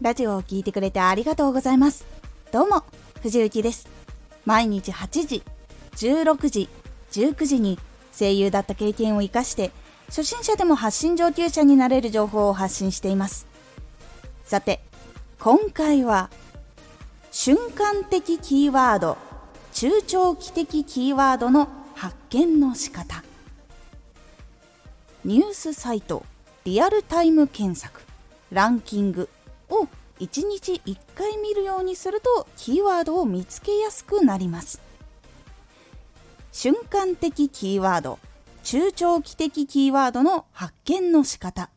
ラジオを聴いてくれてありがとうございます。どうも藤幸です。毎日8時16時19時に声優だった経験を生かして初心者でも発信上級者になれる情報を発信しています。さて今回は瞬間的キーワード中長期的キーワードの発見の仕方。ニュースサイトリアルタイム検索ランキング。を1日1回見るようにするとキーワードを見つけやすくなります。瞬間的キーワード中長期的キーワードの発見の仕方。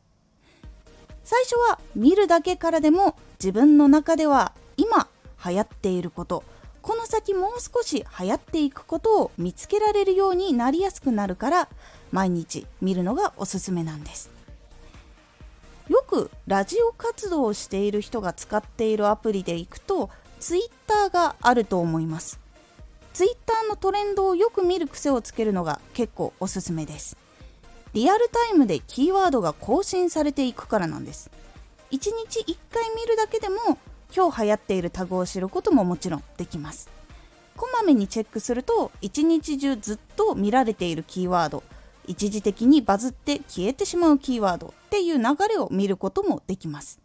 最初は見るだけからでも自分の中では今流行っていること。この先もう少し流行っていくことを見つけられるようになりやすくなるから毎日見るのがおすすめなんです。くラジオ活動をしている人が使っているアプリでいくと Twitter があると思います。Twitter のトレンドをよく見る癖をつけるのが結構おすすめです。リアルタイムでキーワードが更新されていくからなんです。1日1回見るだけでも今日流行っているタグを知ることももちろんできます。こまめにチェックすると一日中ずっと見られているキーワード一時的にバズって消えてしまうキーワードっていう流れを見ることもできます。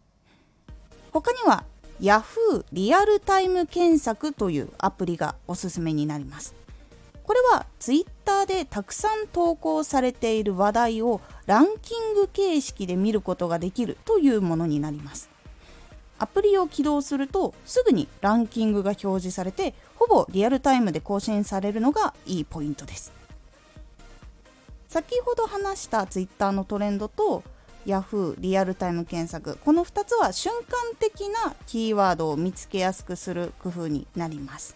他には Yahoo! リアルタイム検索というアプリがおすすめになります。これは Twitter でたくさん投稿されている話題をランキング形式で見ることができるというものになります。アプリを起動するとすぐにランキングが表示されてほぼリアルタイムで更新されるのがいいポイントです。先ほど話した Twitter のトレンドと Yahoo! リアルタイム検索。この2つは瞬間的なキーワードを見つけやすくする工夫になります。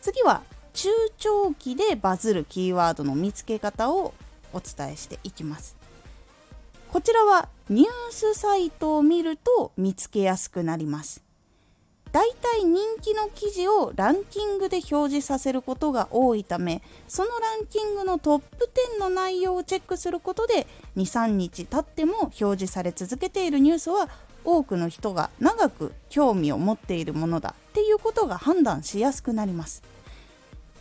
次は中長期でバズるキーワードの見つけ方をお伝えしていきます。こちらはニュースサイトを見ると見つけやすくなります。だいたい人気の記事をランキングで表示させることが多いためそのランキングのトップ10の内容をチェックすることで23日経っても表示され続けているニュースは多くの人が長く興味を持っているものだっていうことが判断しやすくなります。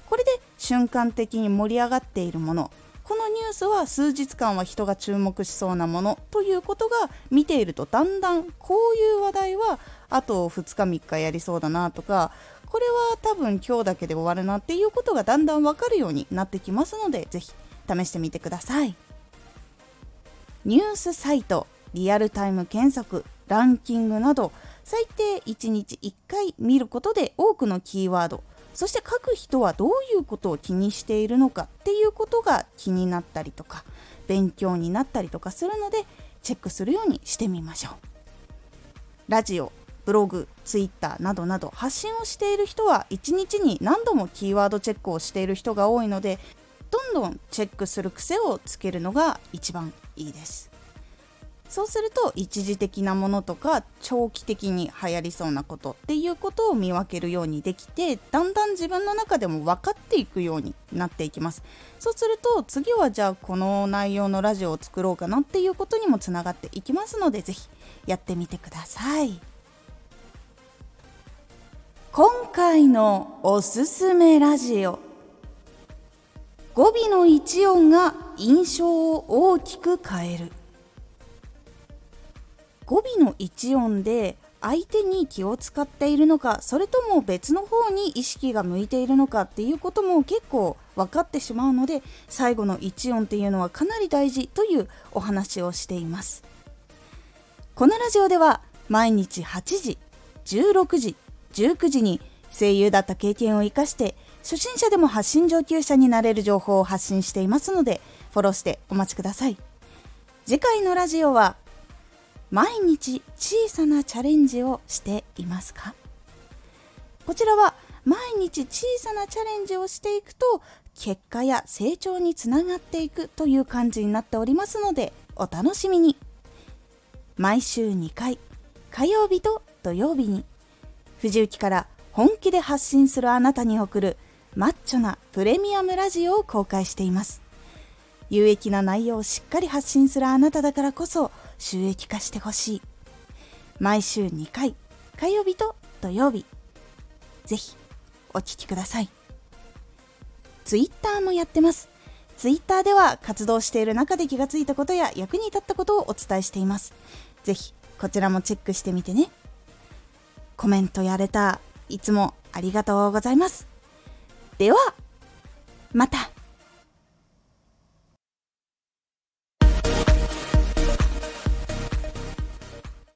これで瞬間的に盛り上がっているものこのニュースは数日間は人が注目しそうなものということが見ているとだんだんこういう話題はあと2日3日やりそうだなとかこれは多分今日だけで終わるなっていうことがだんだんわかるようになってきますのでぜひ試してみてください。ニュースサイトリアルタイム検索ランキングなど最低1日1回見ることで多くのキーワードそして書く人はどういうことを気にしているのかっていうことが気になったりとか勉強になったりとかするのでチェックするようにしてみましょう。ラジオブログツイッターなどなど発信をしている人は1日に何度もキーワードチェックをしている人が多いのでどんどんチェックする癖をつけるのが一番いいです。そうすると一時的なものとか長期的に流行りそうなことっていうことを見分けるようにできてだんだん自分の中でも分かっていくようになっていきます。そうすると次はじゃあこの内容のラジオを作ろうかなっていうことにもつながっていきますので是非やってみてください。今回のおすすめラジオ。語尾の一音が印象を大きく変える。語尾の一音で相手に気を使っているのかそれとも別の方に意識が向いているのかっていうことも結構分かってしまうので最後の一音っていうのはかなり大事というお話をしています。このラジオでは毎日8時16時19時に声優だった経験を生かして初心者でも発信上級者になれる情報を発信していますのでフォローしてお待ちください。次回のラジオは毎日小さなチャレンジをしていますか？こちらは毎日小さなチャレンジをしていくと結果や成長につながっていくという感じになっておりますのでお楽しみに。毎週2回火曜日と土曜日に藤雪から本気で発信するあなたに送るマッチョなプレミアムラジオを公開しています。有益な内容をしっかり発信するあなただからこそ収益化してほしい。毎週2回火曜日と土曜日。ぜひお聴きください。ツイッターもやってます。ツイッターでは活動している中で気がついたことや役に立ったことをお伝えしています。ぜひこちらもチェックしてみてね。コメントやれた。いつもありがとうございます。ではまた。